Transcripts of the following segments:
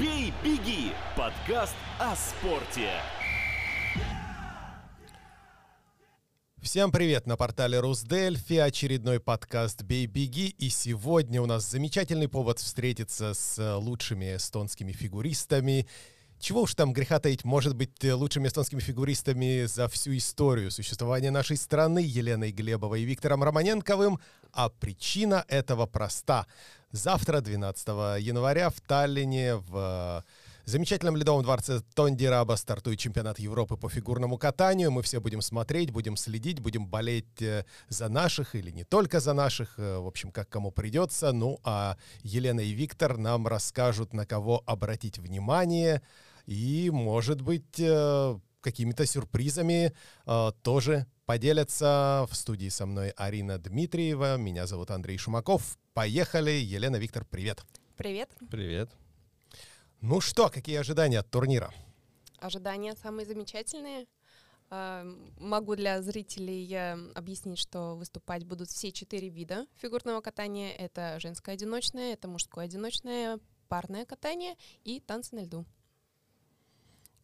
«Бей, беги» – подкаст о спорте. Всем привет! На портале Русдельфи, очередной подкаст «Бей, беги», и сегодня у нас замечательный повод встретиться с лучшими эстонскими фигуристами чего уж там греха таить, может быть, э, лучшими эстонскими фигуристами за всю историю существования нашей страны Еленой Глебовой и Виктором Романенковым, а причина этого проста. Завтра, 12 января, в Таллине, в э, замечательном ледовом дворце Тондираба стартует чемпионат Европы по фигурному катанию. Мы все будем смотреть, будем следить, будем болеть э, за наших или не только за наших, в общем, как кому придется. Ну, а Елена и Виктор нам расскажут, на кого обратить внимание – и, может быть, э, какими-то сюрпризами э, тоже поделятся. В студии со мной Арина Дмитриева, меня зовут Андрей Шумаков. Поехали. Елена, Виктор, привет. Привет. Привет. Ну что, какие ожидания от турнира? Ожидания самые замечательные. Э, могу для зрителей объяснить, что выступать будут все четыре вида фигурного катания. Это женское одиночное, это мужское одиночное, парное катание и танцы на льду.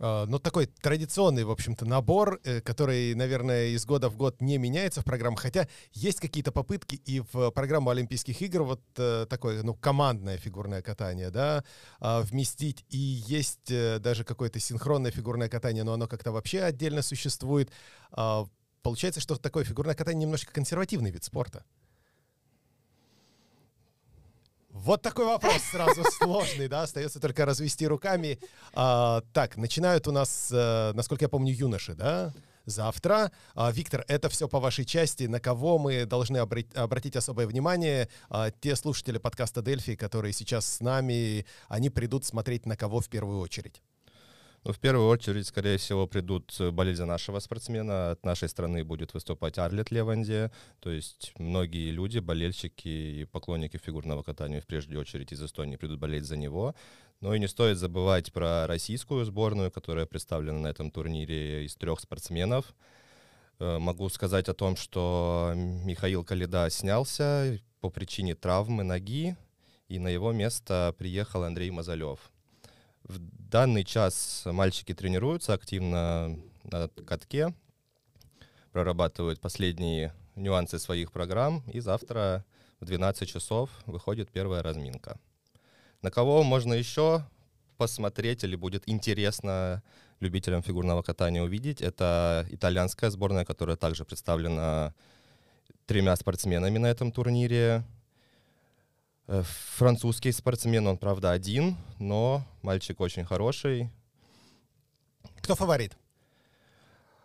А, ну, такой традиционный, в общем-то, набор, э, который, наверное, из года в год не меняется в программах, хотя есть какие-то попытки и в программу Олимпийских игр вот э, такое, ну, командное фигурное катание, да, а, вместить, и есть э, даже какое-то синхронное фигурное катание, но оно как-то вообще отдельно существует. А, получается, что такое фигурное катание немножко консервативный вид спорта. Вот такой вопрос сразу сложный, да, остается только развести руками. А, так, начинают у нас, а, насколько я помню, юноши, да, завтра. А, Виктор, это все по вашей части. На кого мы должны обрать, обратить особое внимание? А, те слушатели подкаста Дельфи, которые сейчас с нами, они придут смотреть на кого в первую очередь? Ну, в первую очередь, скорее всего, придут болеть за нашего спортсмена. От нашей страны будет выступать Арлет Леванди. То есть многие люди, болельщики и поклонники фигурного катания, в прежде очередь из Эстонии, придут болеть за него. Но и не стоит забывать про российскую сборную, которая представлена на этом турнире из трех спортсменов. Э, могу сказать о том, что Михаил Калида снялся по причине травмы ноги, и на его место приехал Андрей Мазалев. В данный час мальчики тренируются активно на катке, прорабатывают последние нюансы своих программ, и завтра в 12 часов выходит первая разминка. На кого можно еще посмотреть или будет интересно любителям фигурного катания увидеть, это итальянская сборная, которая также представлена тремя спортсменами на этом турнире. Э, французский спортсмен, он, правда, один, но мальчик очень хороший. Кто фаворит?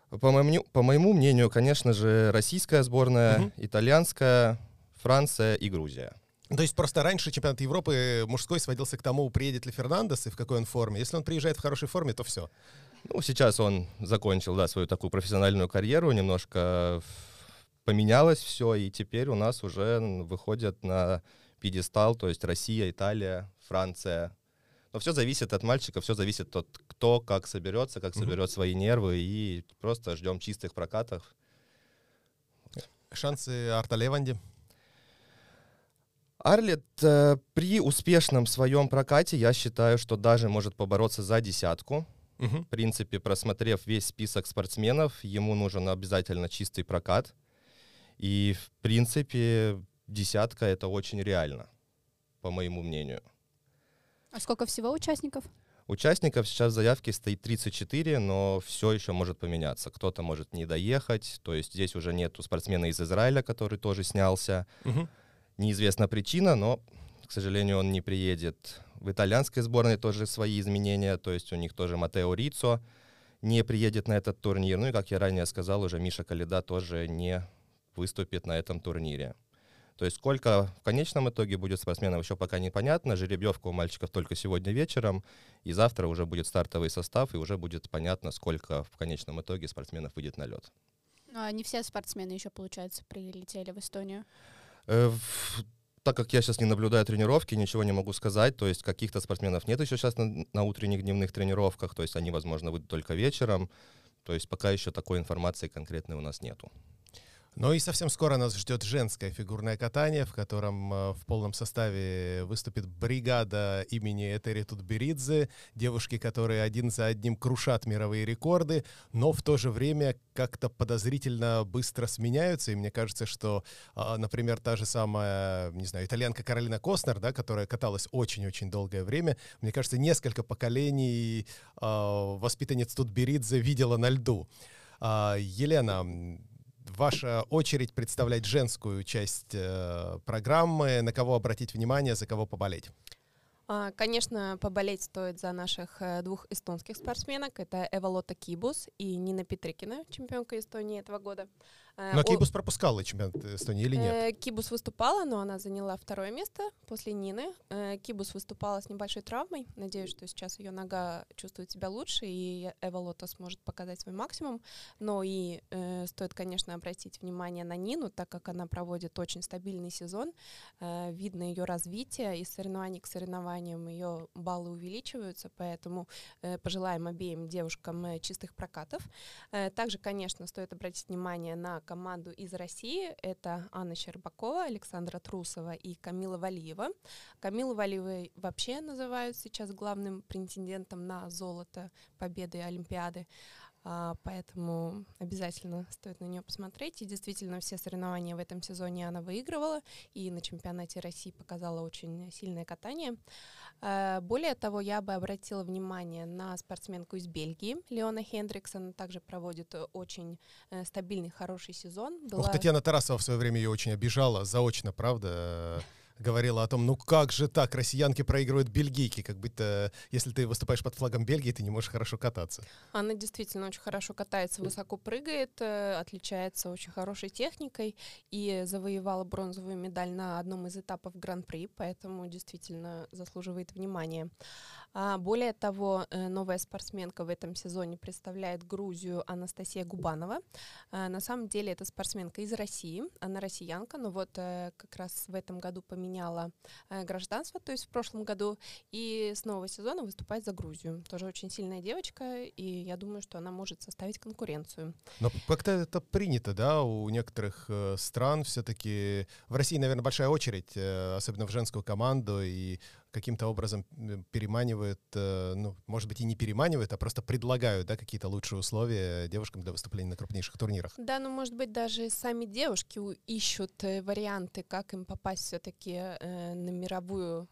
По моему, по моему мнению, конечно же, российская сборная, угу. итальянская, Франция и Грузия. То есть просто раньше чемпионат Европы мужской сводился к тому, приедет ли Фернандес и в какой он форме. Если он приезжает в хорошей форме, то все. Ну, сейчас он закончил, да, свою такую профессиональную карьеру, немножко поменялось все, и теперь у нас уже выходят на пьедестал, то есть Россия, Италия, Франция. Но все зависит от мальчика, все зависит от кто как соберется, как соберет свои нервы, и просто ждем чистых прокатов. Шансы Арта Леванди? Арлет э, при успешном своем прокате, я считаю, что даже может побороться за десятку. Угу. В принципе, просмотрев весь список спортсменов, ему нужен обязательно чистый прокат. И, в принципе, десятка это очень реально, по моему мнению. А сколько всего участников? Участников сейчас в заявке стоит 34, но все еще может поменяться. Кто-то может не доехать, то есть здесь уже нету спортсмена из Израиля, который тоже снялся. Угу. Неизвестна причина, но, к сожалению, он не приедет. В итальянской сборной тоже свои изменения, то есть у них тоже Матео Рицо не приедет на этот турнир. Ну и, как я ранее сказал, уже Миша Калида тоже не выступит на этом турнире. То есть сколько в конечном итоге будет спортсменов, еще пока непонятно. Жеребьевка у мальчиков только сегодня вечером, и завтра уже будет стартовый состав, и уже будет понятно, сколько в конечном итоге спортсменов выйдет на лед. Ну, а не все спортсмены еще, получается, прилетели в Эстонию? Э, в, так как я сейчас не наблюдаю тренировки, ничего не могу сказать. То есть каких-то спортсменов нет еще сейчас на, на утренних дневных тренировках, то есть они, возможно, выйдут только вечером. То есть пока еще такой информации конкретной у нас нету. Ну и совсем скоро нас ждет женское фигурное катание, в котором э, в полном составе выступит бригада имени Этери Тутберидзе, девушки, которые один за одним крушат мировые рекорды, но в то же время как-то подозрительно быстро сменяются, и мне кажется, что, а, например, та же самая, не знаю, итальянка Каролина Костнер, да, которая каталась очень-очень долгое время, мне кажется, несколько поколений а, воспитанниц Тутберидзе видела на льду. А, Елена, ваша очередь представлять женскую часть э, программы. На кого обратить внимание, за кого поболеть? А, Конечно, поболеть стоит за наших э, двух эстонских спортсменок. Это Эвалота Кибус и Нина Петрикина, чемпионка Эстонии этого года. Э, Но Кибус пропускала чемпионат Эстонии или нет? Э, Кибус выступала, но она заняла второе место после Нины. Э, Кибус выступала с небольшой травмой. Надеюсь, что сейчас ее нога чувствует себя лучше, и Эва Лота сможет показать свой максимум. Но и стоит, конечно, обратить внимание на Нину, так как она проводит очень стабильный сезон. Видно ее развитие, из соревнований к соревнованиям ее баллы увеличиваются, поэтому пожелаем обеим девушкам чистых прокатов. Также, конечно, стоит обратить внимание на команду из России. Это Анна Щербакова, Александра Трусова и Камила Валиева. Камилу Валиевой вообще называют сейчас главным претендентом на золото победы Олимпиады. А, Поэтому обязательно стоит на нее посмотреть. И действительно, все соревнования в этом сезоне она выигрывала. И на чемпионате России показала очень сильное катание. Э, Более того, я бы обратила внимание на спортсменку из Бельгии, Леона Хендриксон. Она также проводит э, очень э, стабильный, хороший сезон. Ох, Была- Татьяна Тарасова в свое время ее очень обижала, заочно, правда, говорила о том, ну как же так, россиянки проигрывают бельгийки, как будто если ты выступаешь под флагом Бельгии, ты не можешь хорошо кататься. Она действительно очень хорошо катается, высоко прыгает, э, отличается очень хорошей техникой и завоевала бронзовую медаль на одном из этапов Гран-при, поэтому действительно заслуживает внимания. А, более того, э, новая спортсменка в этом сезоне представляет Грузию Анастасия Губанова. А, на самом деле это спортсменка из России, она россиянка, но вот э, как раз в этом году поменяла э, гражданство, то есть в прошлом году, и с нового сезона выступает за Грузию. Тоже очень сильная девочка, и я думаю, что она может составить конкуренцию. Но как-то это принято, да, у некоторых стран все-таки. В России, наверное, большая очередь, особенно в женскую команду, и каким-то образом переманивают, э, ну, может быть, и не переманивают, а просто предлагают, да, какие-то лучшие условия девушкам для выступления на крупнейших турнирах. Да, ну, может быть, даже сами девушки ищут э, варианты, как им попасть все-таки на мировую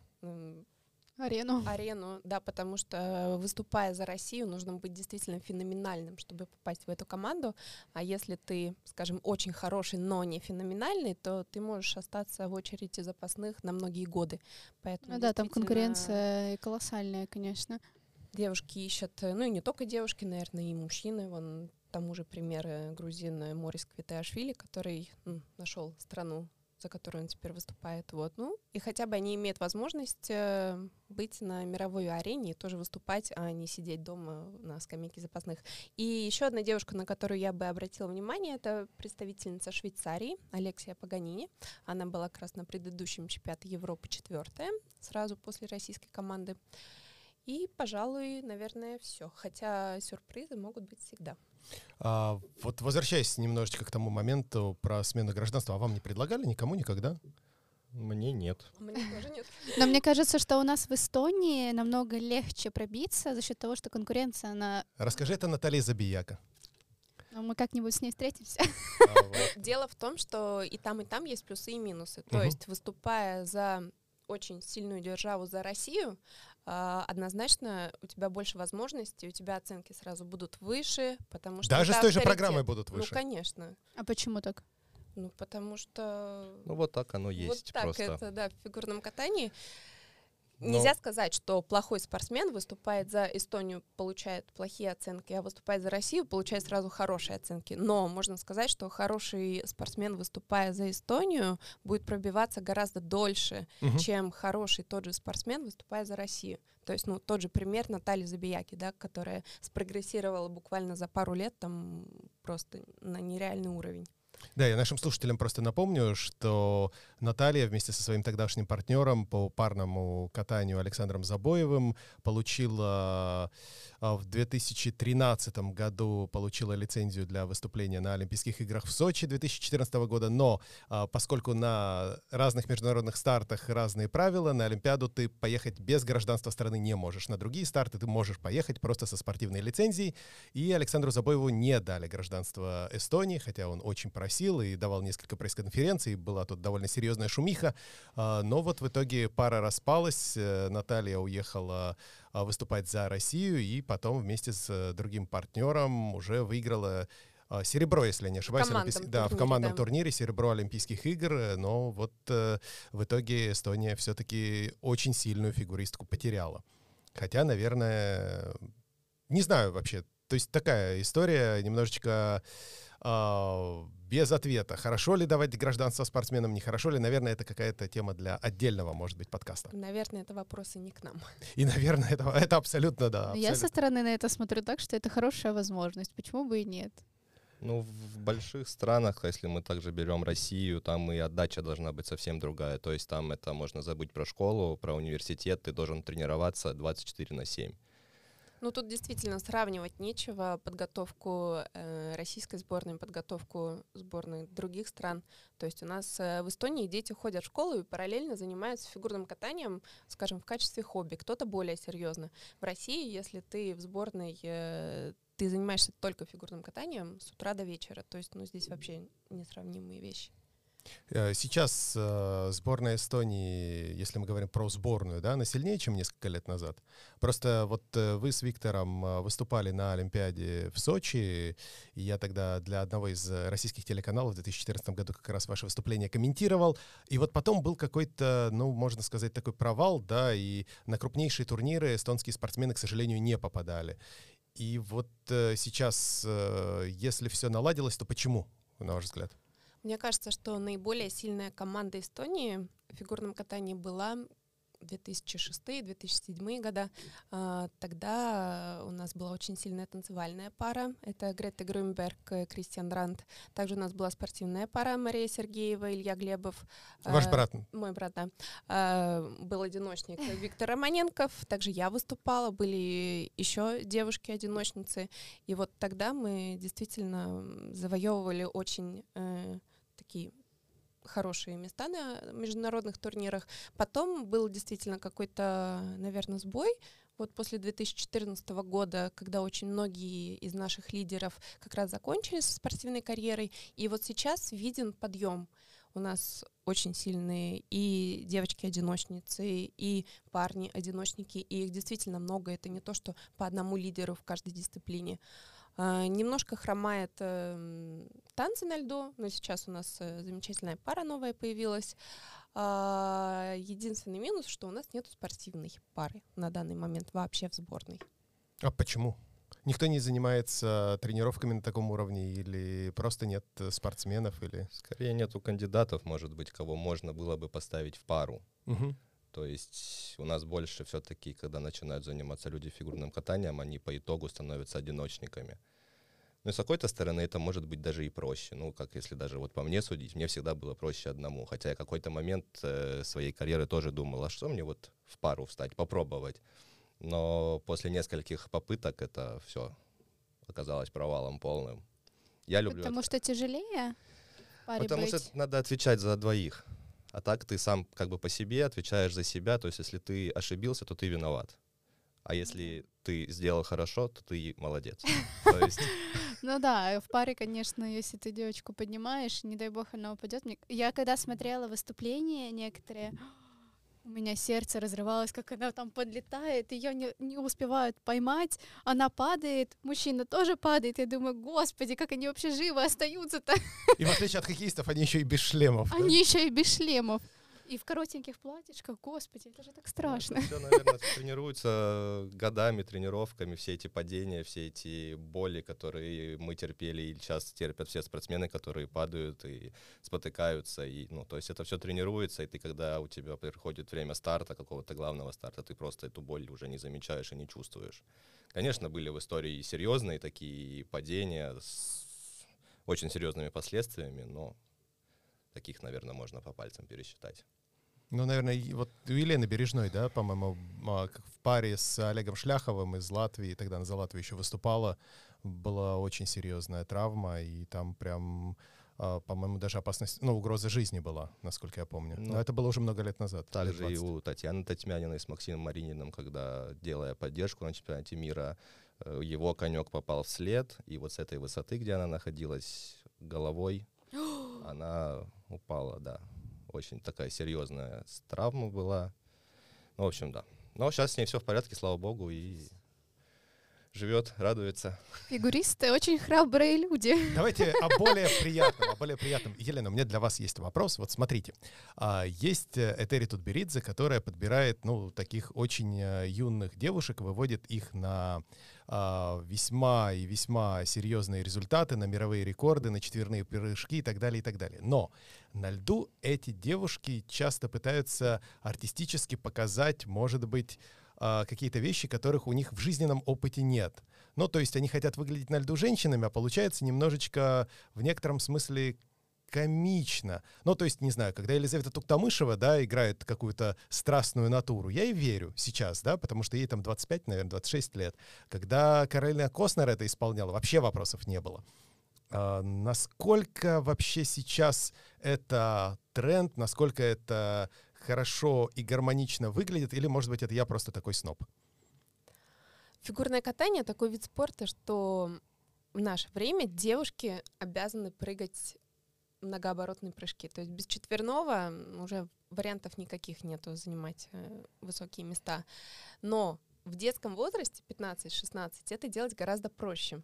Арену. арену, да, потому что выступая за Россию, нужно быть действительно феноменальным, чтобы попасть в эту команду. А если ты, скажем, очень хороший, но не феноменальный, то ты можешь остаться в очереди запасных на многие годы. Поэтому Ну да, там конкуренция колоссальная, конечно. Девушки ищут, ну и не только девушки, наверное, и мужчины. Вон тому же пример э, грузин э, Морис Квиташвили, который нашел страну за которую он теперь выступает. Вот. Ну, и хотя бы они имеют возможность э, быть на мировой арене и тоже выступать, а не сидеть дома на скамейке запасных. И еще одна девушка, на которую я бы обратила внимание, это представительница Швейцарии Алексия Паганини. Она была как раз на предыдущем чемпионате Европы четвертая, сразу после российской команды. И, пожалуй, наверное, все. Хотя сюрпризы могут быть всегда. А, вот возвращаясь немножечко к тому моменту про смену гражданства, а вам не предлагали никому никогда? Мне нет. Мне тоже нет. Но мне кажется, что у нас в Эстонии намного легче пробиться за счет того, что конкуренция, она... Расскажи это Наталье Забияка. ну, мы как-нибудь с ней встретимся. А, вот. Дело в том, что и там, и там есть плюсы и минусы. То есть, выступая за очень сильную державу, за Россию, однозначно у тебя больше возможностей, у тебя оценки сразу будут выше, потому что Даже с той же программой будут Ну, выше. конечно. А почему так? Ну, потому что... Ну вот так оно есть вот так просто. это, да, в фигурном катании. Но- Нельзя сказать, что плохой спортсмен выступает за Эстонию, получает плохие оценки, а выступает за Россию, получает сразу хорошие оценки. Но можно сказать, что хороший спортсмен, выступая за Эстонию, будет пробиваться гораздо дольше, Мгм. чем хороший тот же спортсмен, выступая за Россию. То есть, ну, тот же пример Натальи Забияки, да, которая спрогрессировала буквально за пару лет там просто на нереальный уровень. Да, я нашим слушателям просто напомню, что Наталья вместе со своим тогдашним партнером по парному катанию Александром Забоевым получила а, в 2013 году получила лицензию для выступления на Олимпийских играх в Сочи 2014 года, но а, поскольку на разных международных стартах разные правила, на Олимпиаду ты поехать без гражданства страны не можешь. На другие старты ты можешь поехать просто со спортивной лицензией, и Александру Забоеву не дали гражданство Эстонии, хотя он очень просил и давал несколько пресс-конференций, была тут довольно серьезная шумиха, а, но вот в итоге пара распалась, э, Наталья уехала а, выступать за Россию, и потом вместе с э, другим партнером уже выиграла а, серебро, если я не ошибаюсь. В командном да, в турнире, командном да. турнире серебро Олимпийских игр, э, но вот э, в итоге Эстония все-таки очень сильную фигуристку потеряла. Хотя, наверное, не знаю вообще. То есть такая история немножечко а, без ответа. Хорошо ли давать гражданство спортсменам, нехорошо ли? Наверное, это какая-то тема для отдельного, может быть, подкаста. Наверное, это вопросы не к нам. И, наверное, это, это абсолютно, да. Но Я со абсолютно. стороны на это смотрю так, что это хорошая возможность. Почему бы и нет? Ну, в больших странах, если мы также берем Россию, там и отдача должна быть совсем другая. То есть там это можно забыть про школу, про университет, ты должен тренироваться 24 на 7. Ну, тут действительно сравнивать нечего. Подготовку э, российской сборной, подготовку сборной других стран. То есть у нас э, в Эстонии дети ходят в школу и параллельно занимаются фигурным катанием, скажем, в качестве хобби. Кто-то более серьезно. В России, если ты в сборной, э, ты занимаешься только фигурным катанием с утра до вечера. То есть, ну, здесь вообще несравнимые вещи. Э, Сейчас э, сборная Эстонии, если мы говорим про сборную, да, она сильнее, чем несколько лет назад. Просто вот э, вы с Виктором э, выступали на Олимпиаде в Сочи, и я тогда для одного из э, российских телеканалов в 2014 году как раз ваше выступление комментировал. И вот потом был какой-то, ну, можно сказать, такой провал, да, и на крупнейшие турниры эстонские спортсмены, к сожалению, не попадали. И вот э, сейчас, э, если все наладилось, то почему, на ваш взгляд? Мне кажется, что наиболее сильная команда Эстонии в фигурном катании была 2006-2007 года. А, Тогда у нас была очень сильная танцевальная пара. Это Грета Грюнберг Кристиан Рант. Также у нас была спортивная пара Мария Сергеева, Илья Глебов. Ваш А, брат Мой брат, да. А, Был одиночник Виктор Романенков. Также я выступала. Были еще девушки-одиночницы. И вот тогда мы действительно завоевывали очень э, такие хорошие места на международных турнирах. Потом был действительно какой-то, наверное, сбой. Вот после 2014 года, когда очень многие из наших лидеров как раз закончили со спортивной карьерой, и вот сейчас виден подъем. У нас очень сильные и девочки-одиночницы, и парни-одиночники, и их действительно много. Это не то, что по одному лидеру в каждой дисциплине. Немножко хромает эм, танцы на льду, но сейчас у нас э, замечательная пара новая появилась. А, Единственный минус, что у нас нет спортивной пары на данный момент вообще в сборной. А почему? Никто не занимается тренировками на таком уровне или просто нет э, спортсменов или... Скорее нету кандидатов, может быть, кого можно было бы поставить в пару. Мгм. То есть у нас больше все-таки, когда начинают заниматься люди фигурным катанием, они по итогу становятся одиночниками. Но с какой-то стороны это может быть даже и проще. Ну, как если даже вот по мне судить, мне всегда было проще одному. Хотя я какой-то момент э, своей карьеры тоже думал, а что мне вот в пару встать, попробовать. Но после нескольких попыток это все оказалось провалом полным. Я люблю Потому это. что тяжелее Потому быть. что надо отвечать за двоих. А так ты сам как бы по себе отвечаешь за себя. То есть если ты ошибился, то ты виноват. А если ты сделал хорошо, то ты молодец. Ну да, в паре, конечно, если ты девочку поднимаешь, не дай бог она упадет. Я когда смотрела выступления некоторые, у меня сердце разрывалось, как она там подлетает, ее не, не успевают поймать, она падает, мужчина тоже падает. Я думаю, господи, как они вообще живы остаются-то? И в отличие от хоккеистов, они еще и без шлемов. да? Они еще и без шлемов. И в коротеньких платьишках, господи, это же так страшно. все, наверное, тренируется годами, тренировками, все эти падения, все эти боли, которые мы терпели и сейчас терпят все спортсмены, которые падают и спотыкаются. И, ну, то есть это все тренируется, и ты, когда у тебя приходит время старта, какого-то главного старта, ты просто эту боль уже не замечаешь и не чувствуешь. Конечно, были в истории и серьезные такие падения с очень серьезными последствиями, но таких, наверное, можно по пальцам пересчитать. Ну, наверное, вот у Елены Бережной, да, по-моему, а, в паре с Олегом Шляховым из Латвии, тогда она за Латвию еще выступала, была очень серьезная травма, и там прям, а, по-моему, даже опасность, ну, угроза жизни была, насколько я помню. Ну, Но это было уже много лет назад. лет Также и 20. у Татьяны Татьмяниной с Максимом Марининым, когда, делая поддержку на чемпионате мира, э, его конек попал в след, и вот с этой высоты, где она находилась головой, она упала, да. Очень такая серьезная травма была. Ну, в общем, да. Но сейчас с ней все в порядке, слава богу, и живет, радуется. Фигуристы очень храбрые люди. Давайте о более приятном, о более приятном. Елена, у меня для вас есть вопрос. Вот смотрите, а, есть э, Этери Тутберидзе, которая подбирает, ну, таких очень э, юных девушек, выводит их на а, весьма и весьма серьезные результаты, на мировые рекорды, на четверные прыжки и так далее, и так далее. Но на льду эти девушки часто пытаются артистически показать, может быть, а, какие-то вещи, которых у них в жизненном опыте нет. Ну, то есть они хотят выглядеть на льду женщинами, а получается немножечко в некотором смысле комично. Ну, то есть, не знаю, когда Елизавета Туктамышева, да, играет какую-то страстную натуру, я и верю сейчас, да, потому что ей там 25, наверное, 26 лет. Когда Каролина Костнер это исполняла, вообще вопросов не было. А, насколько вообще сейчас это тренд, насколько это хорошо и гармонично выглядит, или, может быть, это я просто такой сноб? Фигурное катание такой вид спорта, что в наше время девушки обязаны прыгать многооборотные прыжки. То есть без четверного уже вариантов никаких нету занимать э, высокие места. Но в детском возрасте, 15-16, это делать гораздо проще.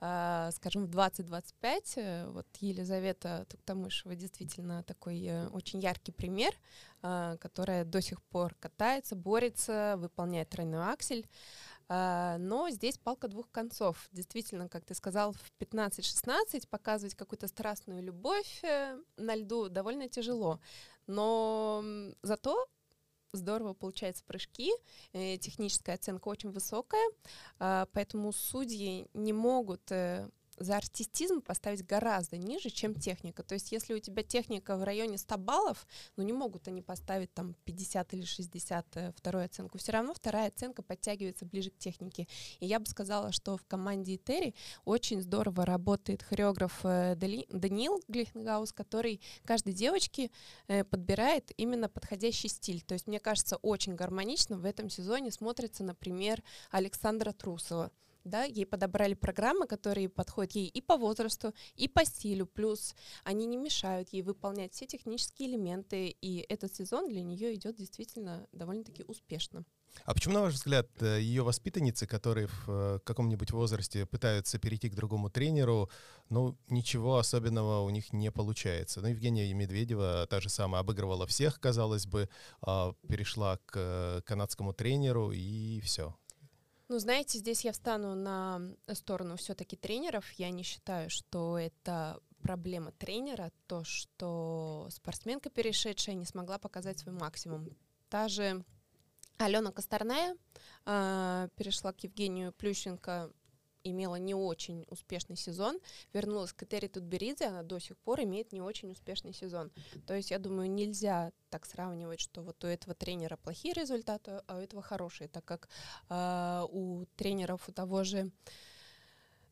А, скажем, в 20-25, э, вот Елизавета Туктамышева действительно такой э, очень яркий пример, которая до сих пор катается, борется, выполняет тройной аксель. Но здесь палка двух концов. Действительно, как ты сказал, в 15-16 показывать какую-то страстную любовь э, на льду довольно тяжело. Но зато здорово получаются прыжки, э, техническая оценка очень высокая, а, поэтому судьи не могут э, за артистизм поставить гораздо ниже, чем техника. То есть если у тебя техника в районе 100 баллов, ну не могут они поставить там 50 или 60 э, вторую оценку. Все равно вторая оценка подтягивается ближе к технике. И я бы сказала, что в команде Этери очень здорово работает хореограф э, Дали- Даниил Глихенгаус, который каждой девочке э, подбирает именно подходящий стиль. То есть, мне кажется, очень гармонично в этом сезоне смотрится, например, Александра Трусова. Да, ей подобрали программы, которые подходят ей и по возрасту, и по стилю. Плюс они не мешают ей выполнять все технические элементы. И этот сезон для нее идет действительно довольно-таки успешно. А почему, на ваш взгляд, ее воспитанницы, которые в э, каком-нибудь возрасте пытаются перейти к другому тренеру, ну, ничего особенного у них не получается? Ну, Евгения Медведева, та же самая, обыгрывала всех, казалось бы, а, перешла к э, канадскому тренеру, и все. Ну, знаете, здесь я встану на сторону все-таки тренеров. Я не считаю, что это проблема тренера, то, что спортсменка, перешедшая, не смогла показать свой максимум. Та же Алена Косторная э, перешла к Евгению Плющенко, имела не очень успешный сезон, вернулась к Этери Тутберидзе, она до сих пор имеет не очень успешный сезон. То есть, я думаю, нельзя так сравнивать, что вот у этого тренера плохие результаты, а у этого хорошие, так как э, у тренеров у того же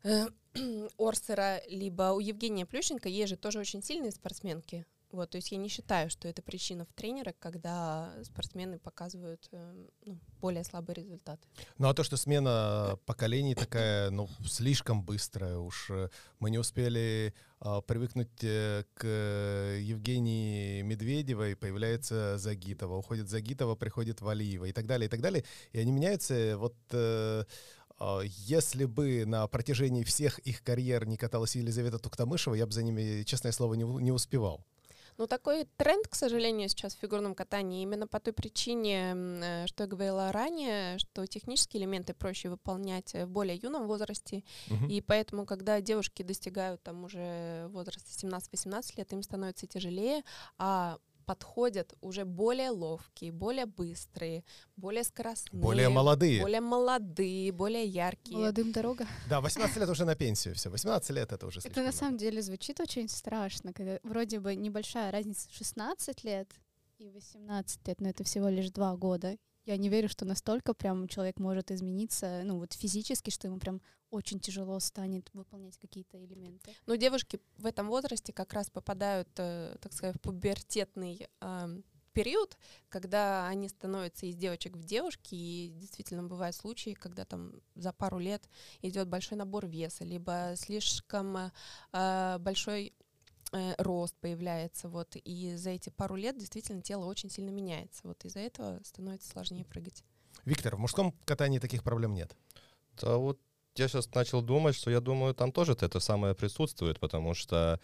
э, Орсера, либо у Евгения Плющенко есть же тоже очень сильные спортсменки. Вот, то есть я не считаю, что это причина в тренерах, когда спортсмены показывают э, ну, более слабые результаты. Ну, а то, что смена поколений такая, ну, слишком быстрая уж. Мы не успели а, привыкнуть э, к Евгении Медведевой, появляется Загитова. Уходит Загитова, приходит Валиева и так далее, и так далее. И они меняются. Вот э, а, если бы на протяжении всех их карьер не каталась Елизавета Туктамышева, я бы за ними, честное слово, не, не успевал. Ну, такой тренд, к сожалению, сейчас в фигурном катании именно по той причине, э, что я говорила ранее, что технические элементы проще выполнять э, в более юном возрасте, Мгм. и поэтому, когда девушки достигают там уже возраста 17-18 лет, им становится тяжелее, а подходят уже более ловкие, более быстрые, более скоростные. Более молодые. Более молодые, более яркие. Молодым дорога. Да, 18 лет уже на пенсию все. 18 лет это уже Это на много. самом деле звучит очень страшно, когда вроде бы небольшая разница 16 лет и 18 лет, но это всего лишь два года. Я не верю, что настолько прям человек может измениться, ну вот физически, что ему прям очень тяжело станет выполнять какие-то элементы. Но девушки в этом возрасте как раз попадают, э, так сказать, в пубертетный ам, период, когда они становятся из девочек в девушки, и действительно бывают случаи, когда там за пару лет идет большой набор веса, либо слишком э, большой э, рост появляется, вот, и за эти пару лет действительно тело очень сильно меняется, вот, из-за этого становится сложнее прыгать. Виктор, в мужском катании таких проблем нет. Да вот я сейчас начал думать, что я думаю, там тоже это самое присутствует, потому что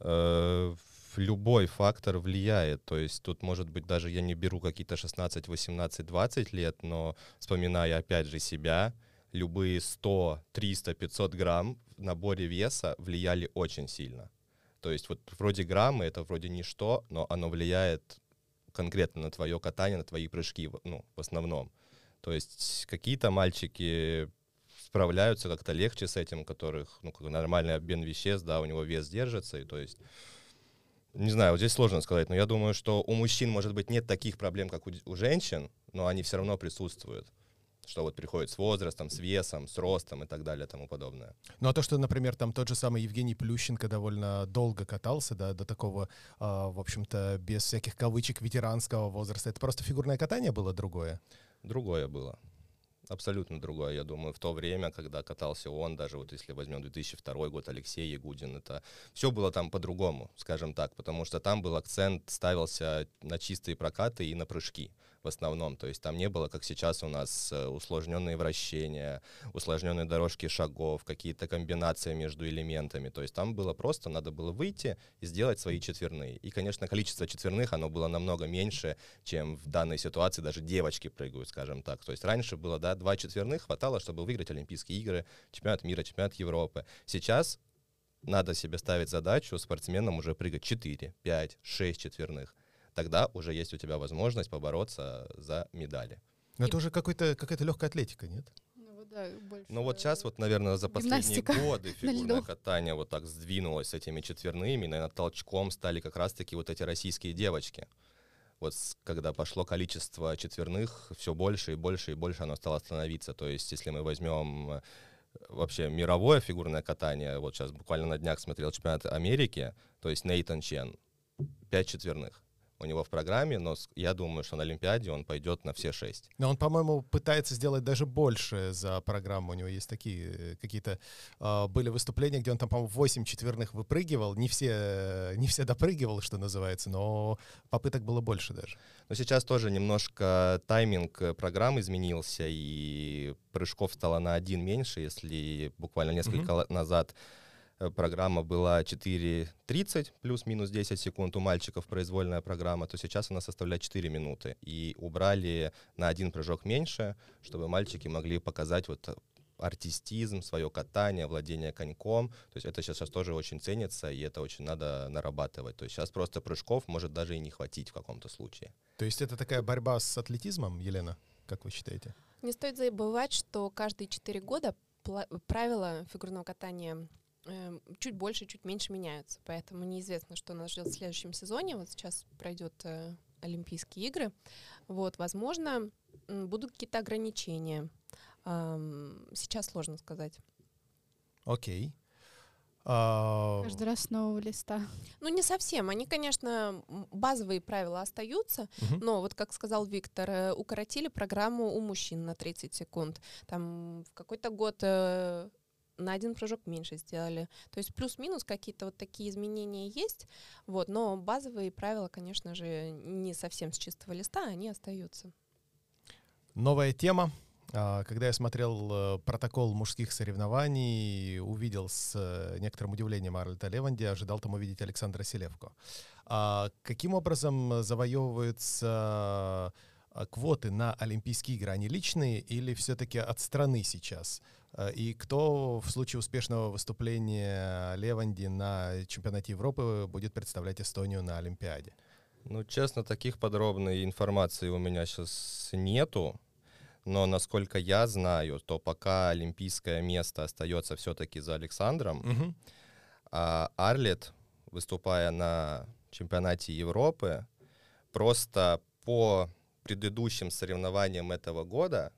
э, любой фактор влияет. То есть тут, может быть, даже я не беру какие-то 16, 18, 20 лет, но вспоминая опять же себя, любые 100, 300, 500 грамм в наборе веса влияли очень сильно. То есть вот вроде граммы это вроде ничто, но оно влияет конкретно на твое катание, на твои прыжки, ну, в основном. То есть какие-то мальчики справляются как-то легче с этим, у которых ну, как нормальный обмен веществ, да, у него вес держится, и то есть не знаю, вот здесь сложно сказать, но я думаю, что у мужчин, может быть, нет таких проблем, как у, у женщин, но они все равно присутствуют. Что вот приходит с возрастом, с весом, с ростом и так далее тому подобное. Ну а то, что, например, там тот же самый Евгений Плющенко довольно долго катался, да, до такого, а, в общем-то, без всяких кавычек ветеранского возраста, это просто фигурное катание было другое? Другое было. Абсолютно другое, я думаю, в то время, когда катался он, даже вот если возьмем 2002 год, Алексей Ягудин, это все было там по-другому, скажем так, потому что там был акцент, ставился на чистые прокаты и на прыжки в основном, то есть там не было, как сейчас у нас, э, усложненные вращения, усложненные дорожки шагов, какие-то комбинации между элементами, то есть там было просто, надо было выйти и сделать свои четверные. И, конечно, количество четверных, оно было намного меньше, чем в данной ситуации даже девочки прыгают, скажем так. То есть раньше было, да, два четверных хватало, чтобы выиграть Олимпийские игры, чемпионат мира, чемпионат Европы. Сейчас надо себе ставить задачу спортсменам уже прыгать 4, 5, 6 четверных. Тогда уже есть у тебя возможность побороться за медали. Но И- это уже какой-то, какая-то легкая атлетика, нет? Ну вот да, больше. Ну вот сейчас вот, наверное, за последние Гимнастика годы фигурное катание вот так сдвинулось с этими четверными, наверное, толчком стали как раз-таки вот эти российские девочки. Вот когда пошло количество четверных, все больше и больше и больше оно стало становиться. То есть если мы возьмем э, вообще мировое фигурное катание, вот сейчас буквально на днях смотрел чемпионат Америки, то есть Нейтан Чен, пять четверных у него в программе, но я думаю, что на Олимпиаде он пойдет на все шесть. Но он, по-моему, пытается сделать даже больше за программу. У него есть такие э, какие-то... а, были выступления, где он там, по-моему, 8 четверных выпрыгивал. Не все, э, не все допрыгивал, что называется, но попыток было больше даже. Но сейчас тоже немножко тайминг э, программы изменился, и прыжков стало на один меньше. Если буквально несколько ла- назад э, программа была 4.30 плюс-минус 10 секунд у мальчиков произвольная программа, то сейчас она составляет 4 минуты. И убрали на один прыжок меньше, чтобы мальчики могли показать вот э, артистизм, свое катание, владение коньком. То есть это сейчас тоже очень ценится, и это очень надо нарабатывать. То есть сейчас просто прыжков может даже и не хватить в каком-то случае. То есть это такая борьба с атлетизмом, Елена, как вы считаете? Не стоит забывать, что каждые 4 года пла- правила фигурного катания чуть больше, чуть меньше меняются. Поэтому неизвестно, что нас ждет в следующем сезоне. Вот сейчас пройдет э, Олимпийские игры. Вот, возможно, будут какие-то ограничения. Ам, Сейчас сложно сказать. Окей. А, Каждый раз с нового листа. Ну, не совсем. Они, конечно, базовые правила остаются, Мгм. но вот, как сказал Виктор, э, укоротили программу у мужчин на 30 секунд. Там в какой-то год э, на один прыжок меньше сделали. То есть плюс-минус какие-то вот такие изменения есть, вот, но базовые правила, конечно же, не совсем с чистого листа, они остаются. Новая тема. А, Когда я смотрел э, протокол мужских соревнований, увидел с э, некоторым удивлением Арлета Леванди, ожидал там увидеть Александра Селевко. А Каким образом завоевываются а, квоты на Олимпийские игры? Они личные или все-таки от страны сейчас? А, И кто в случае успешного выступления Леванди на чемпионате Европы будет представлять Эстонию на Олимпиаде? Ну, честно, таких подробной информации у меня сейчас нету. Но насколько я знаю, то пока олимпийское место остается все-таки за Александром, Мгм. а Арлет, выступая на чемпионате Европы, просто по предыдущим соревнованиям этого года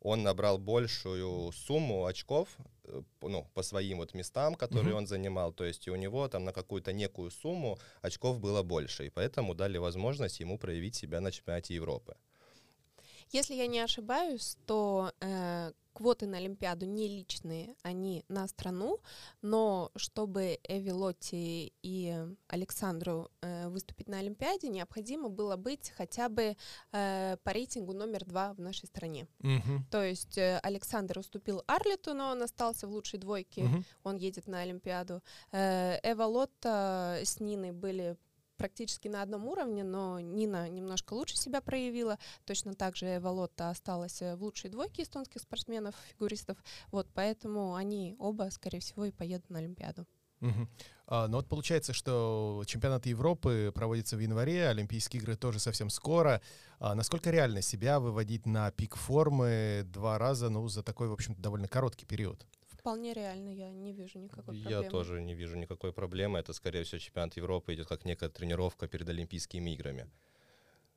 он набрал большую сумму очков э, ну, по своим вот местам, которые Мгм. он занимал. То есть у него там на какую-то некую сумму очков было больше. И поэтому дали возможность ему проявить себя на чемпионате Европы. Если я не ошибаюсь, то э, квоты на Олимпиаду не личные, они на страну, но чтобы Эви Лотти и Александру э, выступить на Олимпиаде, необходимо было быть хотя бы э, по рейтингу номер два в нашей стране. Мгм. То есть э, Александр уступил Арлету, но он остался в лучшей двойке, Мгм. он едет на Олимпиаду. Э, Эва Лотта с Ниной были практически на одном уровне, но Нина немножко лучше себя проявила. Точно так же Эва Лотта осталась в лучшей двойке эстонских спортсменов, фигуристов. Вот, поэтому они оба, скорее всего, и поедут на Олимпиаду. Мгм. А, ну вот получается, что чемпионат Европы проводится в январе, Олимпийские игры тоже совсем скоро. А насколько реально себя выводить на пик формы два раза, ну, за такой, в общем-то, довольно короткий период? Вполне реально, я не вижу никакой Я проблемы. тоже не вижу никакой проблемы. Это, скорее всего, чемпионат Европы идет как некая тренировка перед Олимпийскими играми.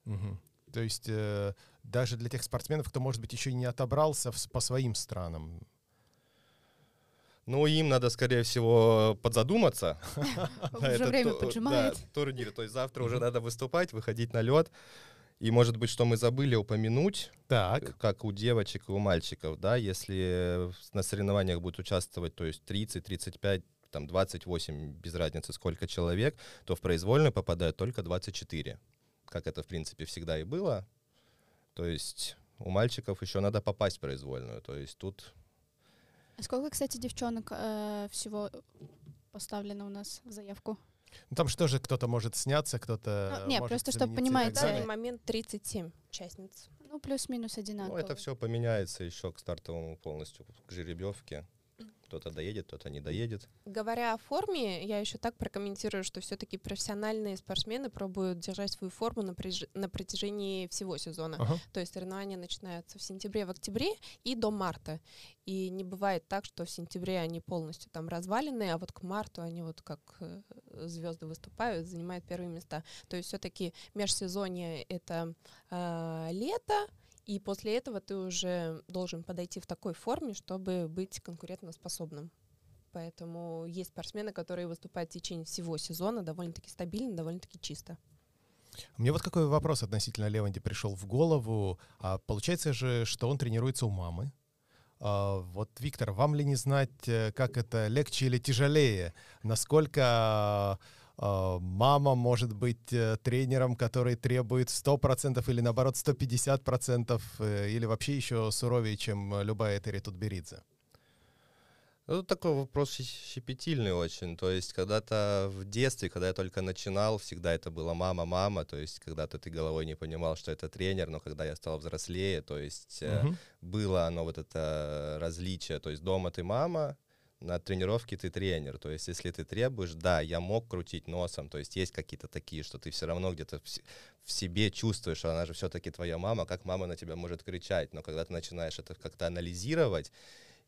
Мгм. То есть э, даже для тех спортсменов, кто, может быть, еще и не отобрался в по своим странам. Ну, им надо, скорее всего, подзадуматься. Уже время поджимает. турнир. То есть завтра уже надо выступать, выходить на лед. И, может быть, что мы забыли упомянуть, Так, э, как у девочек и у мальчиков, да, если на соревнованиях будет участвовать, то есть 30, 35, там 28, без разницы сколько человек, то в произвольную попадают только 24. Как это, в принципе, всегда и было. То есть у мальчиков еще надо попасть в произвольную. То есть тут А сколько, кстати, девчонок э, всего поставлено у нас в заявку? Ну, там же тоже кто-то может сняться, кто-то Ну, не, может просто чтоб замениться и понимать, На данный момент 37 участниц. Ну, плюс-минус одинаково. ну, это все поменяется еще к стартовому полностью, к жеребьевке. Кто-то доедет, кто-то не доедет. Говоря о форме, я еще так прокомментирую, что все-таки профессиональные спортсмены пробуют держать свою форму на, приж- на протяжении всего сезона. Ага. То есть соревнования начинаются в сентябре, в октябре и до марта. И не бывает так, что в сентябре они полностью там развалены, а вот к марту они вот как звезды выступают, занимают первые места. То есть все-таки межсезонье это э, лето, и после этого ты уже должен подойти в такой форме, чтобы быть конкурентоспособным. Поэтому есть спортсмены, которые выступают в течение всего сезона довольно-таки стабильно, довольно-таки чисто. Мне вот какой вопрос относительно Леванди пришел в голову. А получается же, что он тренируется у мамы. А, вот, Виктор, вам ли не знать, э, как это легче или тяжелее? Насколько мама может быть э, тренером, который требует 100% или, наоборот, 150%, э, или вообще еще суровее, чем э, любая Этери Тутберидзе? Ну, такой вопрос щепетильный очень. То есть когда-то в детстве, когда я только начинал, всегда это было мама-мама. То есть когда-то ты головой не понимал, что это тренер, но когда я стал взрослее, то есть э, Мгм. было оно вот это различие. То есть дома ты мама, на тренировке ты тренер. То есть если ты требуешь, да, я мог крутить носом. То есть есть какие-то такие, что ты все равно где-то в, се- в себе чувствуешь, что она же все-таки твоя мама, как мама на тебя может кричать. Но когда ты начинаешь это как-то анализировать,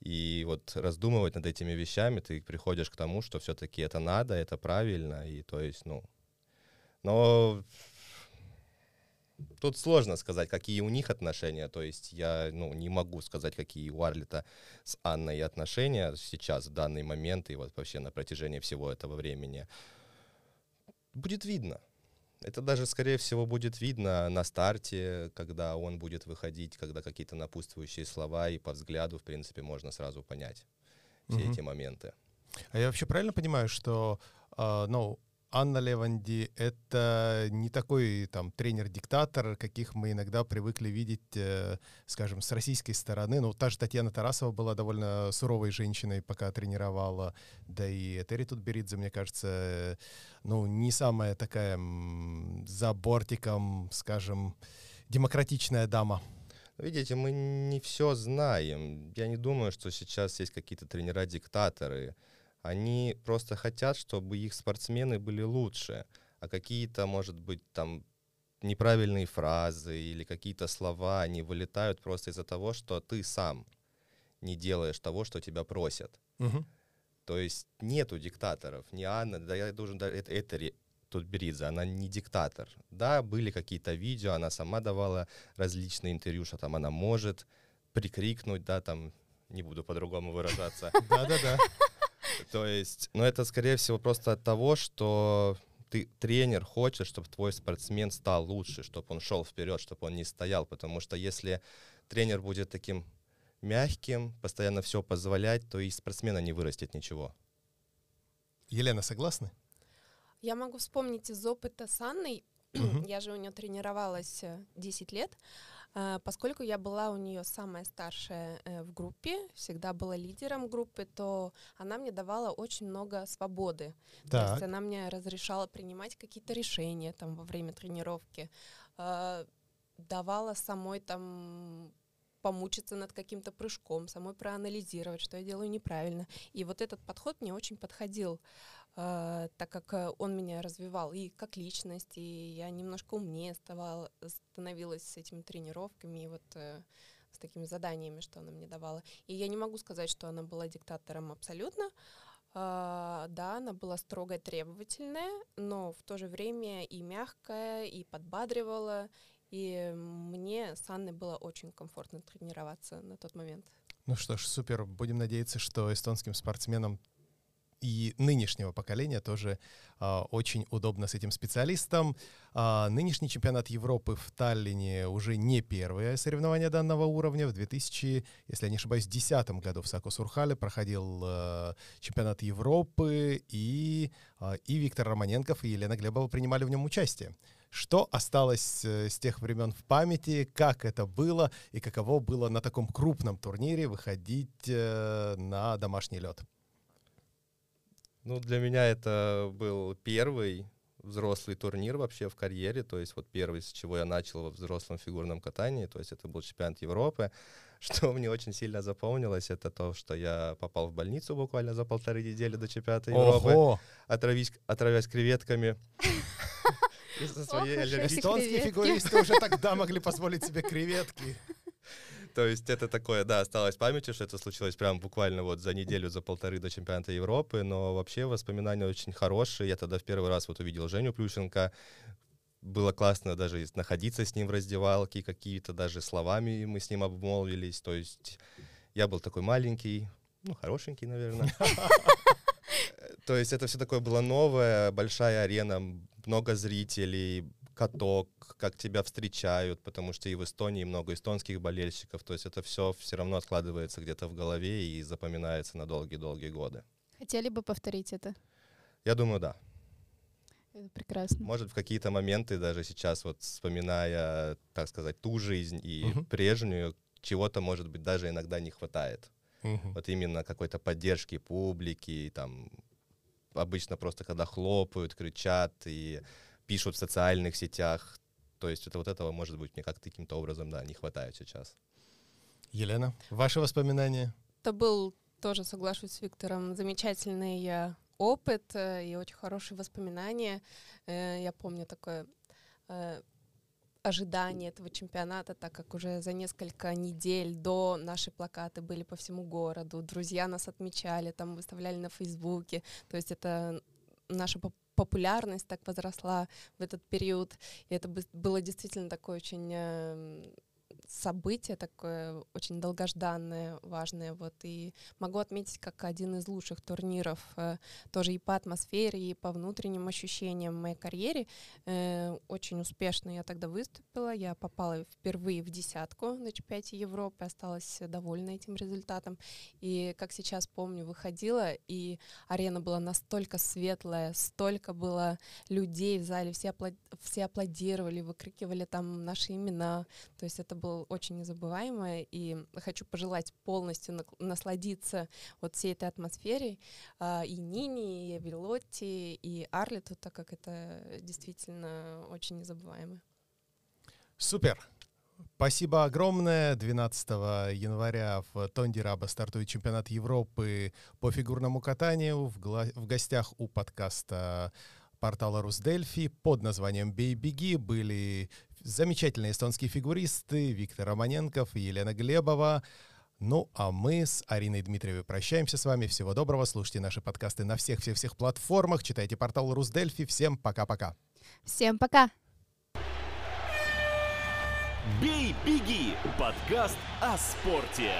и вот раздумывать над этими вещами, ты приходишь к тому, что все-таки это надо, это правильно, и то есть, ну, но тут сложно сказать, какие у них отношения, то есть я, ну, не могу сказать, какие у Арлета с Анной отношения сейчас, в данный момент, и вот вообще на протяжении всего этого времени. Будет видно. Это даже, скорее всего, будет видно на старте, когда он будет выходить, когда какие-то напутствующие слова, и по взгляду, в принципе, можно сразу понять все Мгм. эти моменты. А я вообще правильно понимаю, что, а, ну, Анна Леванди — это не такой там тренер-диктатор, каких мы иногда привыкли видеть, э, скажем, с российской стороны. Ну, та же Татьяна Тарасова была довольно суровой женщиной, пока тренировала. Да и Этери Тутберидзе, мне кажется, э, ну, не самая такая м, за бортиком, скажем, демократичная дама. Видите, мы не все знаем. Я не думаю, что сейчас есть какие-то тренера-диктаторы. Они просто хотят, чтобы их спортсмены были лучше. а какие-то, может быть, там неправильные фразы или какие-то слова, они вылетают просто из-за того, что ты сам не делаешь того, что тебя просят. Мгм. То есть нету диктаторов. Не Анна, да я должен... да, Это, это Тутберидзе, она не диктатор. Да, были какие-то видео, она сама давала различные интервью, что там она может прикрикнуть, да, там, не буду по-другому выражаться. Да-да-да. То есть, но это, скорее всего, просто от того, что ты тренер хочет, чтобы твой спортсмен стал лучше, чтобы он шел вперед, чтобы он не стоял, потому что если тренер будет таким мягким, постоянно все позволять, то и спортсмена не вырастет ничего. Елена, согласны? Я могу вспомнить из опыта с Анной. Я же у нее тренировалась э, 10 лет. А, Поскольку я была у нее самая старшая э, в группе, всегда была лидером группы, то она мне давала очень много свободы. То есть Так. она мне разрешала принимать какие-то решения там во время тренировки, а, давала самой там помучиться над каким-то прыжком, самой проанализировать, что я делаю неправильно. И вот этот подход мне очень подходил, а, так как э, он меня развивал и как личность, и я немножко умнее ставала, становилась с этими тренировками и вот э, с такими заданиями, что она мне давала. И я не могу сказать, что она была диктатором абсолютно, а, да, она была строгая, требовательная, но в то же время и мягкая, и подбадривала. И мне с Анной было очень комфортно тренироваться на тот момент. Ну что ж, супер. Будем надеяться, что эстонским спортсменам и нынешнего поколения тоже а, очень удобно с этим специалистом. А, нынешний чемпионат Европы в Таллине уже не первое соревнование данного уровня. В 2000, если я не ошибаюсь, 2010 году в Сако-Сурхале проходил а, чемпионат Европы, и, а, и Виктор Романенков, и Елена Глебова принимали в нем участие. Что осталось э, с тех времен в памяти, как это было и каково было на таком крупном турнире выходить э, на домашний лед? Ну, для меня это был первый взрослый турнир вообще в карьере, то есть вот первый, с чего я начал во взрослом фигурном катании, то есть это был чемпионат Европы. Что мне очень сильно запомнилось, это то, что я попал в больницу буквально за полторы недели до чемпионата Европы, отравись, отравясь креветками. Из-за своей аллергии. Эстонские фигуристы уже тогда могли позволить себе креветки. То есть это такое, да, осталось в памяти, что это случилось прям буквально вот за неделю, за полторы до чемпионата Европы, но вообще воспоминания очень хорошие. Я тогда в первый раз вот увидел Женю Плющенко, было классно даже находиться с ним в раздевалке, какие-то даже словами мы с ним обмолвились, то есть я был такой маленький, ну, хорошенький, наверное. То есть это все такое было новое, большая арена, много зрителей, каток, как тебя встречают, потому что и в Эстонии много эстонских болельщиков, то есть это все все равно откладывается где-то в голове и запоминается на долгие-долгие годы. Хотели бы повторить это? Я думаю, да. Это прекрасно. Может, в какие-то моменты, даже сейчас, вот вспоминая, так сказать, ту жизнь и Мгм. прежнюю, чего-то, может быть, даже иногда не хватает. Мгм. Вот именно какой-то поддержки публики, там, обычно просто когда хлопают, кричат и пишут в социальных сетях, то есть это вот этого, может быть, мне как-то каким-то образом, да, не хватает сейчас. Елена, ваши воспоминания? Это был, тоже соглашусь с Виктором, замечательный э, опыт э, и очень хорошие воспоминания. Э, Я помню такое ожидание этого чемпионата, так как уже за несколько недель до наши плакаты были по всему городу, друзья нас отмечали, там выставляли на Фейсбуке, то есть это наша поп- популярность так возросла в этот период, и это бы- было действительно такое очень э, событие такое очень долгожданное, важное. Вот и могу отметить как один из лучших турниров э, тоже и по атмосфере, и по внутренним ощущениям в моей карьере. Э, очень успешно я тогда выступила. Я попала впервые в десятку на чемпионате Европы, осталась довольна этим результатом. И как сейчас помню, выходила, и арена была настолько светлая, столько было людей в зале, все, апла- все аплодировали, выкрикивали там наши имена. То есть это было очень незабываемо, и хочу пожелать полностью насладиться вот всей этой атмосферой а, и Нине, и Вилотти, и Арлету, так как это действительно очень незабываемо. Супер! Спасибо огромное. 12 января в Тондираба стартует чемпионат Европы по фигурному катанию. В, гла- в гостях у подкаста портала Русдельфи под названием «Бей, беги» были замечательные эстонские фигуристы Виктор Романенков и Елена Глебова. Ну, а мы с Ариной Дмитриевой прощаемся с вами. Всего доброго. Слушайте наши подкасты на всех-всех-всех платформах. Читайте портал Русдельфи. Всем пока-пока. Всем пока! «Бей, беги» — подкаст о спорте.